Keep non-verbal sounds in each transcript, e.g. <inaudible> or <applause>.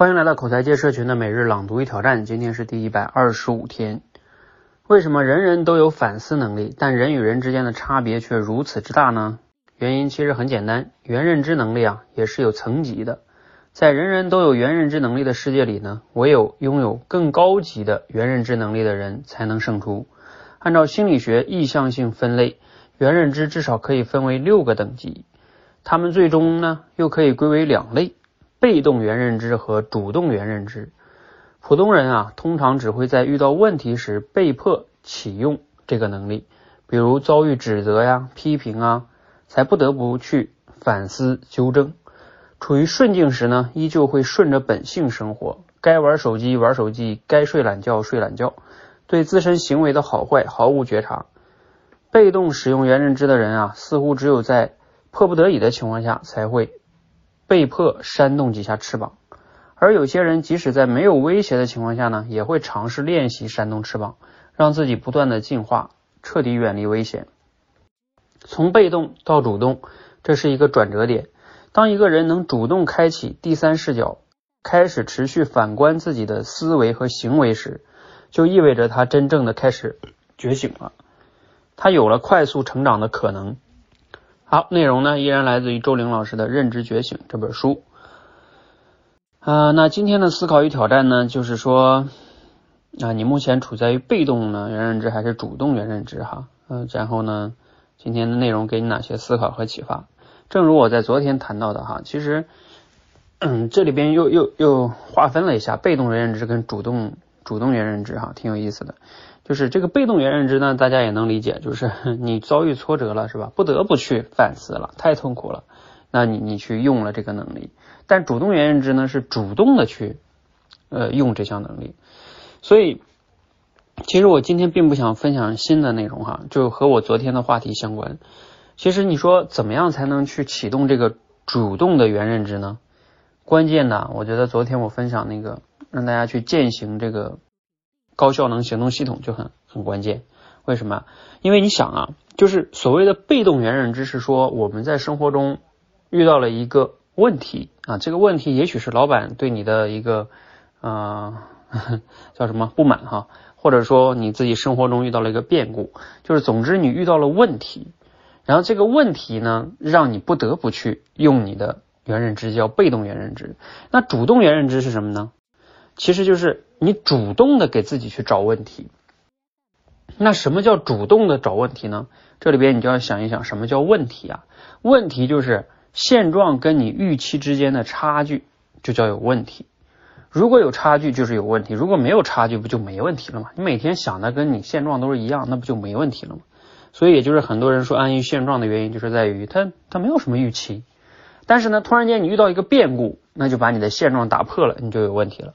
欢迎来到口才界社群的每日朗读与挑战，今天是第一百二十五天。为什么人人都有反思能力，但人与人之间的差别却如此之大呢？原因其实很简单，原认知能力啊也是有层级的。在人人都有原认知能力的世界里呢，唯有拥有更高级的原认知能力的人才能胜出。按照心理学意向性分类，原认知至少可以分为六个等级，它们最终呢又可以归为两类。被动原认知和主动原认知，普通人啊，通常只会在遇到问题时被迫启用这个能力，比如遭遇指责呀、批评啊，才不得不去反思纠正。处于顺境时呢，依旧会顺着本性生活，该玩手机玩手机，该睡懒觉睡懒觉，对自身行为的好坏毫无觉察。被动使用原认知的人啊，似乎只有在迫不得已的情况下才会。被迫扇动几下翅膀，而有些人即使在没有威胁的情况下呢，也会尝试练习扇动翅膀，让自己不断的进化，彻底远离危险。从被动到主动，这是一个转折点。当一个人能主动开启第三视角，开始持续反观自己的思维和行为时，就意味着他真正的开始觉醒了，他有了快速成长的可能。好，内容呢依然来自于周玲老师的《认知觉醒》这本书。啊，那今天的思考与挑战呢，就是说啊，你目前处在于被动呢原认知还是主动原认知？哈，嗯，然后呢，今天的内容给你哪些思考和启发？正如我在昨天谈到的哈，其实，嗯，这里边又又又划分了一下被动原认知跟主动主动原认知，哈，挺有意思的。就是这个被动原认知呢，大家也能理解，就是 <laughs> 你遭遇挫折了，是吧？不得不去反思了，太痛苦了，那你你去用了这个能力。但主动原认知呢，是主动的去呃用这项能力。所以，其实我今天并不想分享新的内容哈，就和我昨天的话题相关。其实你说怎么样才能去启动这个主动的原认知呢？关键呢，我觉得昨天我分享那个让大家去践行这个。高效能行动系统就很很关键，为什么？因为你想啊，就是所谓的被动原认知是说我们在生活中遇到了一个问题啊，这个问题也许是老板对你的一个啊 <laughs> 叫什么不满哈，或者说你自己生活中遇到了一个变故，就是总之你遇到了问题，然后这个问题呢让你不得不去用你的原认知叫被动原认知，那主动原认知是什么呢？其实就是你主动的给自己去找问题。那什么叫主动的找问题呢？这里边你就要想一想，什么叫问题啊？问题就是现状跟你预期之间的差距，就叫有问题。如果有差距，就是有问题；如果没有差距，不就没问题了吗？你每天想的跟你现状都是一样，那不就没问题了吗？所以也就是很多人说安于现状的原因，就是在于他他没有什么预期。但是呢，突然间你遇到一个变故，那就把你的现状打破了，你就有问题了。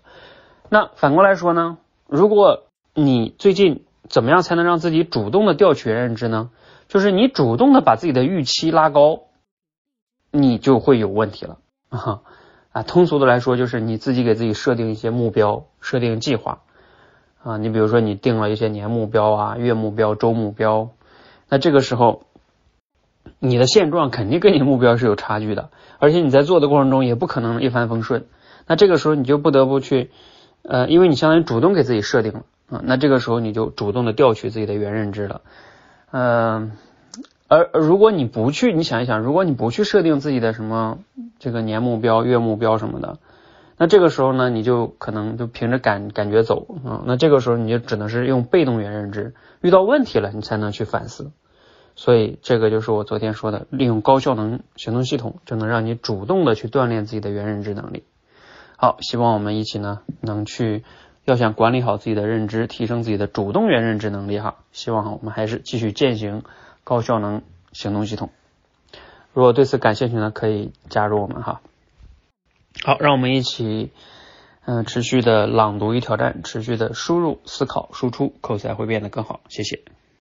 那反过来说呢？如果你最近怎么样才能让自己主动的调取认知呢？就是你主动的把自己的预期拉高，你就会有问题了啊！啊，通俗的来说，就是你自己给自己设定一些目标，设定计划啊。你比如说，你定了一些年目标啊、月目标、周目标，那这个时候你的现状肯定跟你目标是有差距的，而且你在做的过程中也不可能一帆风顺。那这个时候你就不得不去。呃，因为你相当于主动给自己设定了啊，那这个时候你就主动的调取自己的原认知了，嗯，而如果你不去，你想一想，如果你不去设定自己的什么这个年目标、月目标什么的，那这个时候呢，你就可能就凭着感感觉走啊，那这个时候你就只能是用被动原认知，遇到问题了你才能去反思，所以这个就是我昨天说的，利用高效能行动系统就能让你主动的去锻炼自己的原认知能力。好，希望我们一起呢，能去要想管理好自己的认知，提升自己的主动原认知能力哈。希望我们还是继续践行高效能行动系统。如果对此感兴趣呢，可以加入我们哈。好，让我们一起嗯持续的朗读与挑战，持续的输入、思考、输出，口才会变得更好。谢谢。